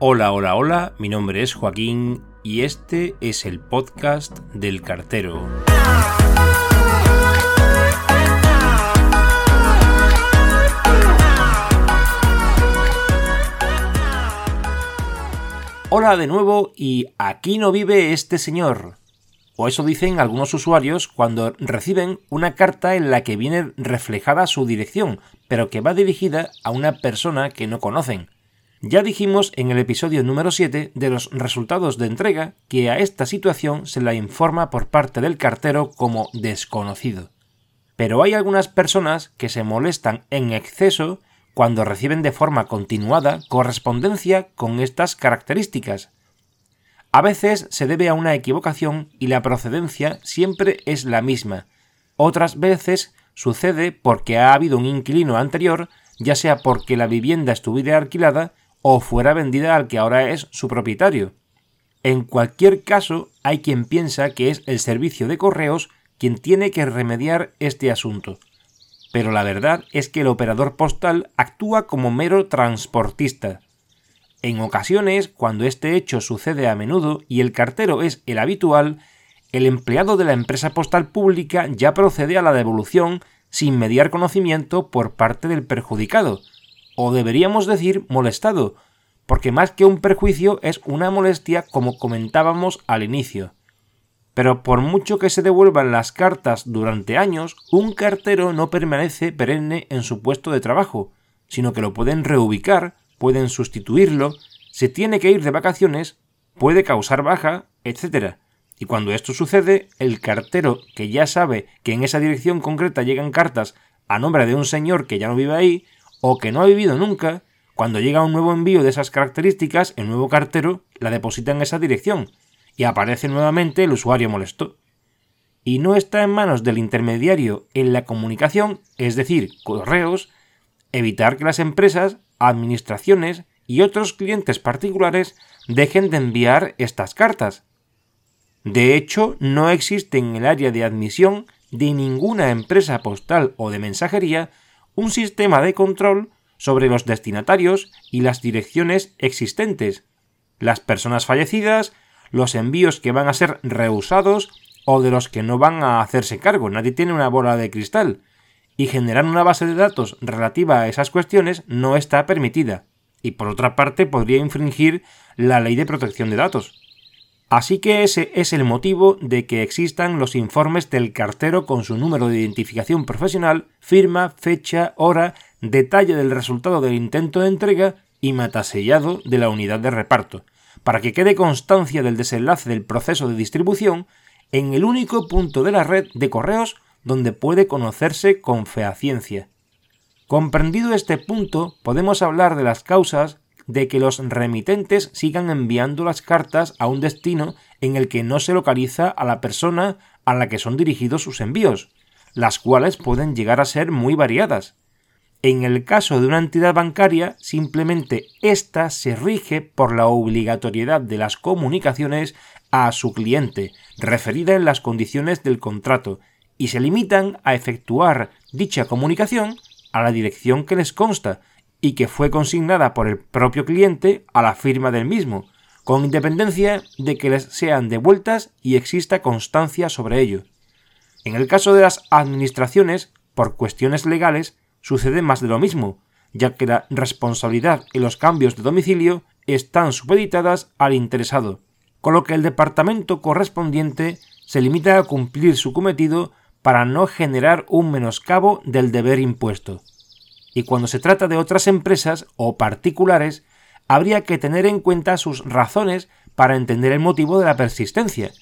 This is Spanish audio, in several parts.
Hola, hola, hola, mi nombre es Joaquín y este es el podcast del cartero. Hola de nuevo y aquí no vive este señor. O eso dicen algunos usuarios cuando reciben una carta en la que viene reflejada su dirección, pero que va dirigida a una persona que no conocen. Ya dijimos en el episodio número 7 de los resultados de entrega que a esta situación se la informa por parte del cartero como desconocido. Pero hay algunas personas que se molestan en exceso cuando reciben de forma continuada correspondencia con estas características. A veces se debe a una equivocación y la procedencia siempre es la misma. Otras veces sucede porque ha habido un inquilino anterior, ya sea porque la vivienda estuviera alquilada o fuera vendida al que ahora es su propietario. En cualquier caso, hay quien piensa que es el servicio de correos quien tiene que remediar este asunto. Pero la verdad es que el operador postal actúa como mero transportista. En ocasiones, cuando este hecho sucede a menudo y el cartero es el habitual, el empleado de la empresa postal pública ya procede a la devolución sin mediar conocimiento por parte del perjudicado, o deberíamos decir molestado, porque más que un perjuicio es una molestia como comentábamos al inicio. Pero por mucho que se devuelvan las cartas durante años, un cartero no permanece perenne en su puesto de trabajo, sino que lo pueden reubicar, pueden sustituirlo, se tiene que ir de vacaciones, puede causar baja, etc. Y cuando esto sucede, el cartero, que ya sabe que en esa dirección concreta llegan cartas a nombre de un señor que ya no vive ahí, o que no ha vivido nunca, cuando llega un nuevo envío de esas características, el nuevo cartero la deposita en esa dirección y aparece nuevamente el usuario molesto. Y no está en manos del intermediario en la comunicación, es decir, correos, evitar que las empresas, administraciones y otros clientes particulares dejen de enviar estas cartas. De hecho, no existe en el área de admisión de ninguna empresa postal o de mensajería un sistema de control sobre los destinatarios y las direcciones existentes, las personas fallecidas, los envíos que van a ser rehusados o de los que no van a hacerse cargo. Nadie tiene una bola de cristal. Y generar una base de datos relativa a esas cuestiones no está permitida. Y por otra parte podría infringir la ley de protección de datos. Así que ese es el motivo de que existan los informes del cartero con su número de identificación profesional, firma, fecha, hora, detalle del resultado del intento de entrega y matasellado de la unidad de reparto, para que quede constancia del desenlace del proceso de distribución en el único punto de la red de correos donde puede conocerse con fehaciencia. Comprendido este punto, podemos hablar de las causas de que los remitentes sigan enviando las cartas a un destino en el que no se localiza a la persona a la que son dirigidos sus envíos, las cuales pueden llegar a ser muy variadas. En el caso de una entidad bancaria, simplemente ésta se rige por la obligatoriedad de las comunicaciones a su cliente, referida en las condiciones del contrato, y se limitan a efectuar dicha comunicación a la dirección que les consta y que fue consignada por el propio cliente a la firma del mismo, con independencia de que les sean devueltas y exista constancia sobre ello. En el caso de las administraciones, por cuestiones legales, sucede más de lo mismo, ya que la responsabilidad y los cambios de domicilio están supeditadas al interesado, con lo que el departamento correspondiente se limita a cumplir su cometido para no generar un menoscabo del deber impuesto y cuando se trata de otras empresas o particulares, habría que tener en cuenta sus razones para entender el motivo de la persistencia.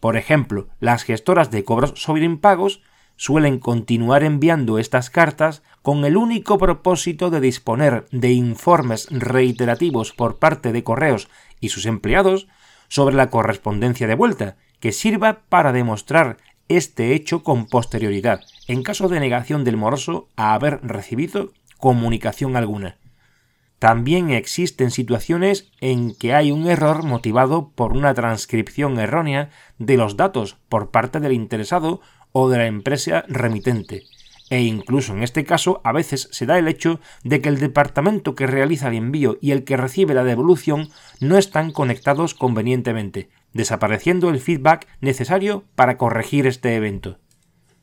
Por ejemplo, las gestoras de cobros sobre impagos suelen continuar enviando estas cartas con el único propósito de disponer de informes reiterativos por parte de correos y sus empleados sobre la correspondencia de vuelta, que sirva para demostrar este hecho con posterioridad, en caso de negación del moroso a haber recibido comunicación alguna. También existen situaciones en que hay un error motivado por una transcripción errónea de los datos por parte del interesado o de la empresa remitente. e incluso en este caso a veces se da el hecho de que el departamento que realiza el envío y el que recibe la devolución no están conectados convenientemente, desapareciendo el feedback necesario para corregir este evento.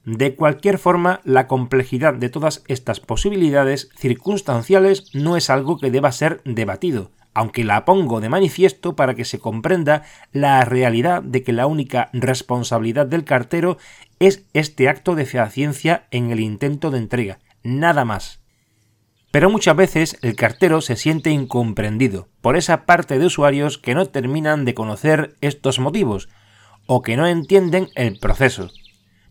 De cualquier forma, la complejidad de todas estas posibilidades circunstanciales no es algo que deba ser debatido, aunque la pongo de manifiesto para que se comprenda la realidad de que la única responsabilidad del cartero es este acto de fehaciencia en el intento de entrega, nada más. Pero muchas veces el cartero se siente incomprendido por esa parte de usuarios que no terminan de conocer estos motivos o que no entienden el proceso,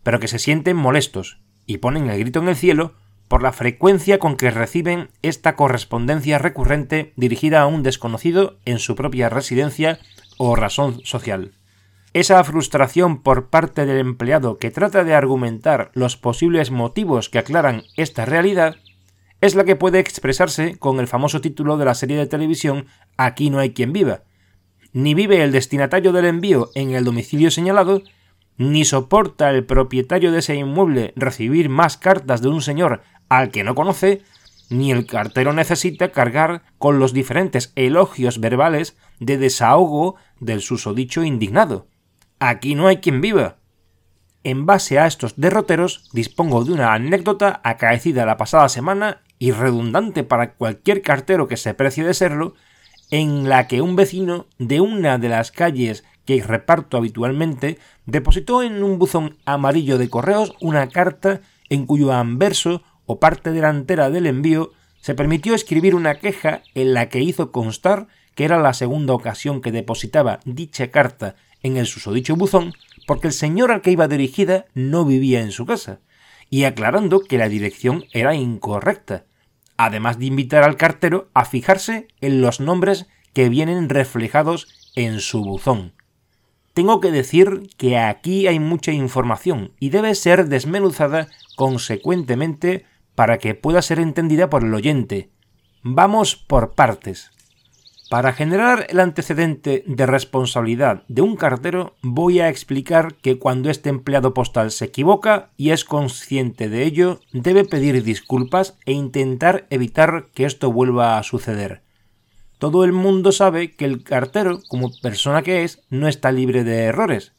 pero que se sienten molestos y ponen el grito en el cielo por la frecuencia con que reciben esta correspondencia recurrente dirigida a un desconocido en su propia residencia o razón social. Esa frustración por parte del empleado que trata de argumentar los posibles motivos que aclaran esta realidad es la que puede expresarse con el famoso título de la serie de televisión Aquí no hay quien viva. Ni vive el destinatario del envío en el domicilio señalado, ni soporta el propietario de ese inmueble recibir más cartas de un señor al que no conoce, ni el cartero necesita cargar con los diferentes elogios verbales de desahogo del susodicho indignado. Aquí no hay quien viva. En base a estos derroteros, dispongo de una anécdota acaecida la pasada semana y redundante para cualquier cartero que se precie de serlo, en la que un vecino de una de las calles que reparto habitualmente depositó en un buzón amarillo de correos una carta en cuyo anverso o parte delantera del envío se permitió escribir una queja en la que hizo constar que era la segunda ocasión que depositaba dicha carta en el susodicho buzón porque el señor al que iba dirigida no vivía en su casa, y aclarando que la dirección era incorrecta, además de invitar al cartero a fijarse en los nombres que vienen reflejados en su buzón. Tengo que decir que aquí hay mucha información y debe ser desmenuzada consecuentemente para que pueda ser entendida por el oyente. Vamos por partes. Para generar el antecedente de responsabilidad de un cartero, voy a explicar que cuando este empleado postal se equivoca y es consciente de ello, debe pedir disculpas e intentar evitar que esto vuelva a suceder. Todo el mundo sabe que el cartero, como persona que es, no está libre de errores,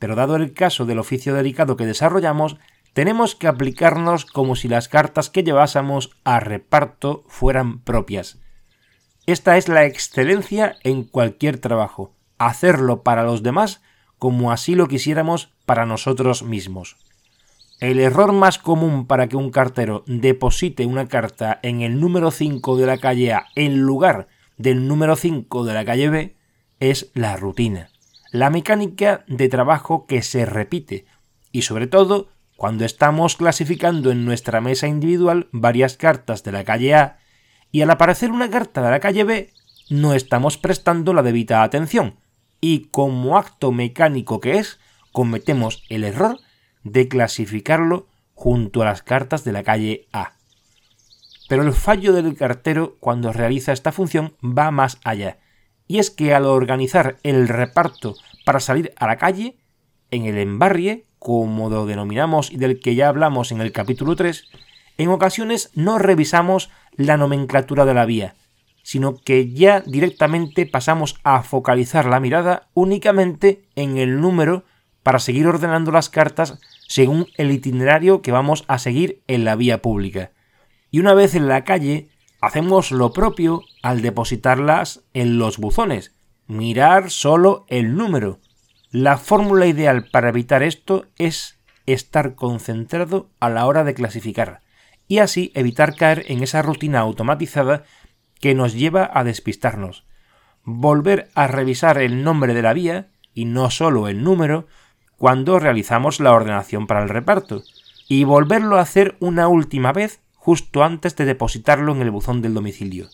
pero dado el caso del oficio delicado que desarrollamos, tenemos que aplicarnos como si las cartas que llevásemos a reparto fueran propias esta es la excelencia en cualquier trabajo, hacerlo para los demás como así lo quisiéramos para nosotros mismos. El error más común para que un cartero deposite una carta en el número 5 de la calle A en lugar del número 5 de la calle B es la rutina, la mecánica de trabajo que se repite y sobre todo cuando estamos clasificando en nuestra mesa individual varias cartas de la calle A y al aparecer una carta de la calle B no estamos prestando la debida atención y como acto mecánico que es, cometemos el error de clasificarlo junto a las cartas de la calle A. Pero el fallo del cartero cuando realiza esta función va más allá, y es que al organizar el reparto para salir a la calle, en el embarrie, como lo denominamos y del que ya hablamos en el capítulo 3, en ocasiones no revisamos la nomenclatura de la vía, sino que ya directamente pasamos a focalizar la mirada únicamente en el número para seguir ordenando las cartas según el itinerario que vamos a seguir en la vía pública. Y una vez en la calle, hacemos lo propio al depositarlas en los buzones, mirar solo el número. La fórmula ideal para evitar esto es estar concentrado a la hora de clasificar y así evitar caer en esa rutina automatizada que nos lleva a despistarnos. Volver a revisar el nombre de la vía, y no solo el número, cuando realizamos la ordenación para el reparto, y volverlo a hacer una última vez justo antes de depositarlo en el buzón del domicilio.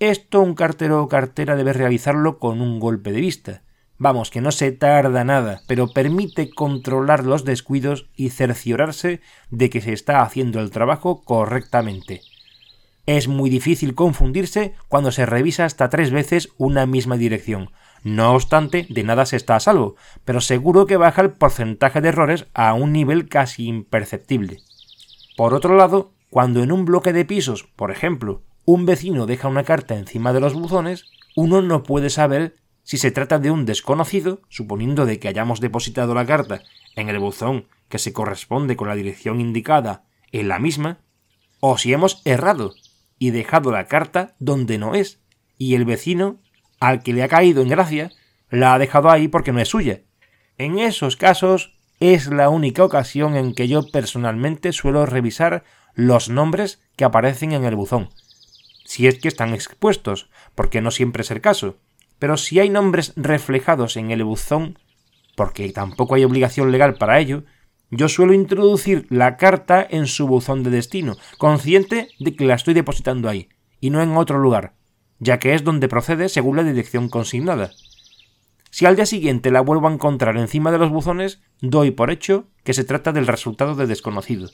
Esto un cartero o cartera debe realizarlo con un golpe de vista, Vamos, que no se tarda nada, pero permite controlar los descuidos y cerciorarse de que se está haciendo el trabajo correctamente. Es muy difícil confundirse cuando se revisa hasta tres veces una misma dirección. No obstante, de nada se está a salvo, pero seguro que baja el porcentaje de errores a un nivel casi imperceptible. Por otro lado, cuando en un bloque de pisos, por ejemplo, un vecino deja una carta encima de los buzones, uno no puede saber si se trata de un desconocido, suponiendo de que hayamos depositado la carta en el buzón que se corresponde con la dirección indicada en la misma, o si hemos errado y dejado la carta donde no es, y el vecino, al que le ha caído en gracia, la ha dejado ahí porque no es suya. En esos casos es la única ocasión en que yo personalmente suelo revisar los nombres que aparecen en el buzón, si es que están expuestos, porque no siempre es el caso, pero si hay nombres reflejados en el buzón, porque tampoco hay obligación legal para ello, yo suelo introducir la carta en su buzón de destino, consciente de que la estoy depositando ahí, y no en otro lugar, ya que es donde procede según la dirección consignada. Si al día siguiente la vuelvo a encontrar encima de los buzones, doy por hecho que se trata del resultado de desconocido.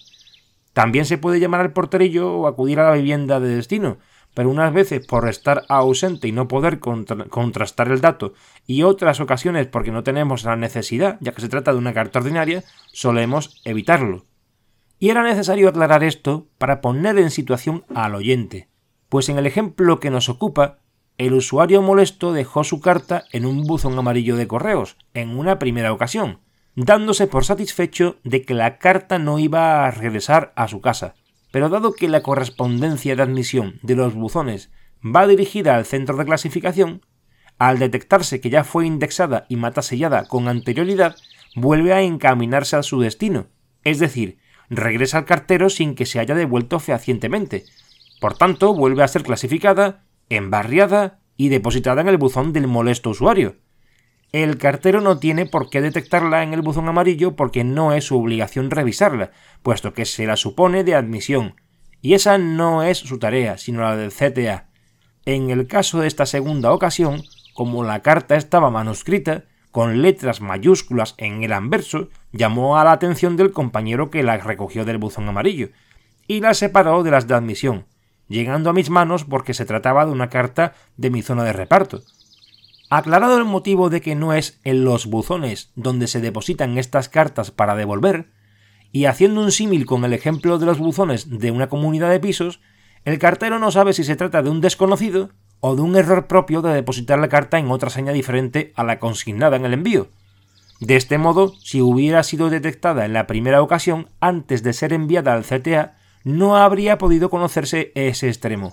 También se puede llamar al porterillo o acudir a la vivienda de destino, pero unas veces por estar ausente y no poder contrastar el dato, y otras ocasiones porque no tenemos la necesidad, ya que se trata de una carta ordinaria, solemos evitarlo. Y era necesario aclarar esto para poner en situación al oyente, pues en el ejemplo que nos ocupa, el usuario molesto dejó su carta en un buzón amarillo de correos, en una primera ocasión, dándose por satisfecho de que la carta no iba a regresar a su casa, pero dado que la correspondencia de admisión de los buzones va dirigida al centro de clasificación, al detectarse que ya fue indexada y matasellada con anterioridad, vuelve a encaminarse a su destino, es decir, regresa al cartero sin que se haya devuelto fehacientemente. Por tanto, vuelve a ser clasificada, embarriada y depositada en el buzón del molesto usuario, el cartero no tiene por qué detectarla en el buzón amarillo porque no es su obligación revisarla, puesto que se la supone de admisión, y esa no es su tarea, sino la del CTA. En el caso de esta segunda ocasión, como la carta estaba manuscrita, con letras mayúsculas en el anverso, llamó a la atención del compañero que la recogió del buzón amarillo, y la separó de las de admisión, llegando a mis manos porque se trataba de una carta de mi zona de reparto, Aclarado el motivo de que no es en los buzones donde se depositan estas cartas para devolver, y haciendo un símil con el ejemplo de los buzones de una comunidad de pisos, el cartero no sabe si se trata de un desconocido o de un error propio de depositar la carta en otra seña diferente a la consignada en el envío. De este modo, si hubiera sido detectada en la primera ocasión antes de ser enviada al CTA, no habría podido conocerse ese extremo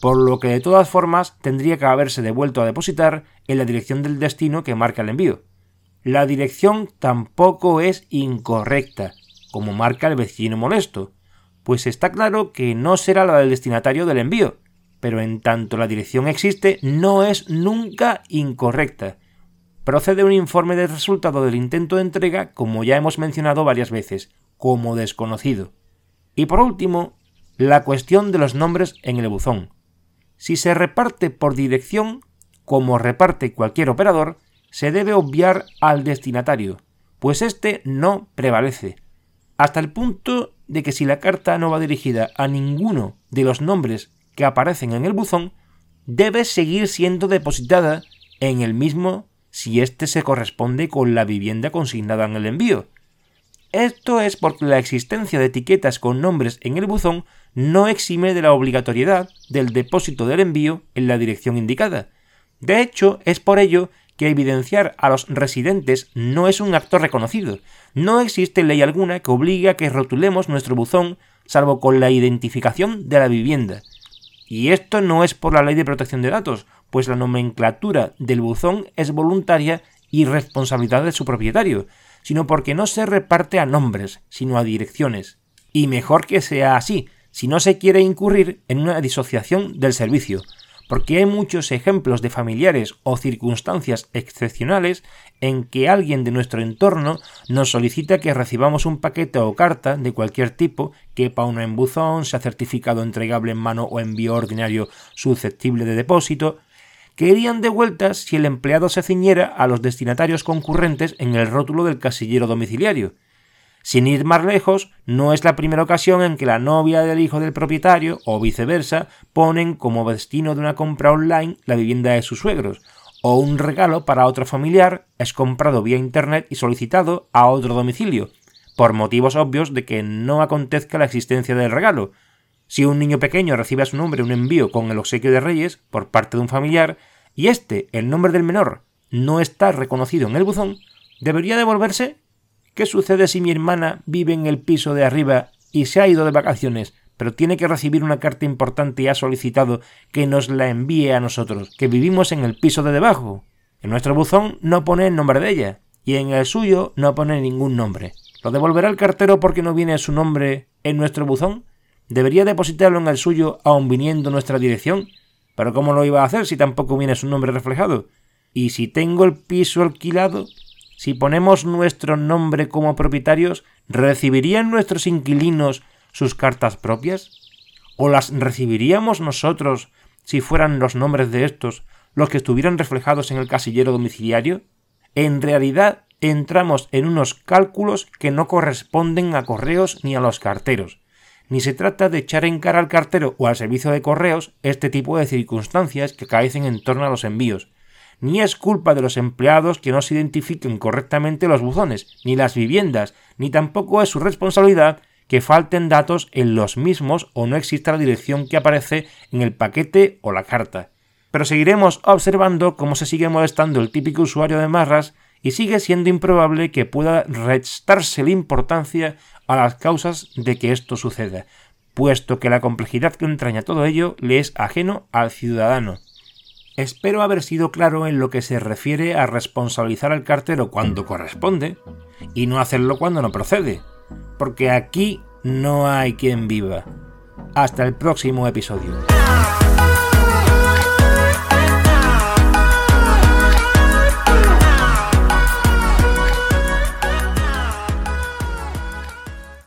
por lo que de todas formas tendría que haberse devuelto a depositar en la dirección del destino que marca el envío. La dirección tampoco es incorrecta, como marca el vecino molesto, pues está claro que no será la del destinatario del envío, pero en tanto la dirección existe, no es nunca incorrecta. Procede un informe de resultado del intento de entrega, como ya hemos mencionado varias veces, como desconocido. Y por último, la cuestión de los nombres en el buzón. Si se reparte por dirección, como reparte cualquier operador, se debe obviar al destinatario, pues éste no prevalece, hasta el punto de que si la carta no va dirigida a ninguno de los nombres que aparecen en el buzón, debe seguir siendo depositada en el mismo si éste se corresponde con la vivienda consignada en el envío. Esto es porque la existencia de etiquetas con nombres en el buzón no exime de la obligatoriedad del depósito del envío en la dirección indicada. De hecho, es por ello que evidenciar a los residentes no es un acto reconocido. No existe ley alguna que obligue a que rotulemos nuestro buzón salvo con la identificación de la vivienda. Y esto no es por la ley de protección de datos, pues la nomenclatura del buzón es voluntaria y responsabilidad de su propietario, sino porque no se reparte a nombres, sino a direcciones. Y mejor que sea así, si no se quiere incurrir en una disociación del servicio, porque hay muchos ejemplos de familiares o circunstancias excepcionales en que alguien de nuestro entorno nos solicita que recibamos un paquete o carta de cualquier tipo, quepa uno en buzón, sea certificado entregable en mano o envío ordinario susceptible de depósito, que irían de vueltas si el empleado se ciñera a los destinatarios concurrentes en el rótulo del casillero domiciliario, sin ir más lejos, no es la primera ocasión en que la novia del hijo del propietario, o viceversa, ponen como destino de una compra online la vivienda de sus suegros, o un regalo para otro familiar es comprado vía internet y solicitado a otro domicilio, por motivos obvios de que no acontezca la existencia del regalo. Si un niño pequeño recibe a su nombre un envío con el obsequio de Reyes por parte de un familiar, y este, el nombre del menor, no está reconocido en el buzón, ¿debería devolverse? ¿Qué sucede si mi hermana vive en el piso de arriba y se ha ido de vacaciones, pero tiene que recibir una carta importante y ha solicitado que nos la envíe a nosotros, que vivimos en el piso de debajo? En nuestro buzón no pone el nombre de ella, y en el suyo no pone ningún nombre. ¿Lo devolverá el cartero porque no viene su nombre en nuestro buzón? ¿Debería depositarlo en el suyo aun viniendo nuestra dirección? Pero ¿cómo lo iba a hacer si tampoco viene su nombre reflejado? Y si tengo el piso alquilado, si ponemos nuestro nombre como propietarios, ¿recibirían nuestros inquilinos sus cartas propias? ¿O las recibiríamos nosotros si fueran los nombres de estos los que estuvieran reflejados en el casillero domiciliario? En realidad entramos en unos cálculos que no corresponden a correos ni a los carteros ni se trata de echar en cara al cartero o al servicio de correos este tipo de circunstancias que caecen en torno a los envíos, ni es culpa de los empleados que no se identifiquen correctamente los buzones, ni las viviendas, ni tampoco es su responsabilidad que falten datos en los mismos o no exista la dirección que aparece en el paquete o la carta. Pero seguiremos observando cómo se sigue molestando el típico usuario de Marras y sigue siendo improbable que pueda restarse la importancia a las causas de que esto suceda, puesto que la complejidad que entraña todo ello le es ajeno al ciudadano. Espero haber sido claro en lo que se refiere a responsabilizar al cartero cuando corresponde y no hacerlo cuando no procede, porque aquí no hay quien viva. Hasta el próximo episodio.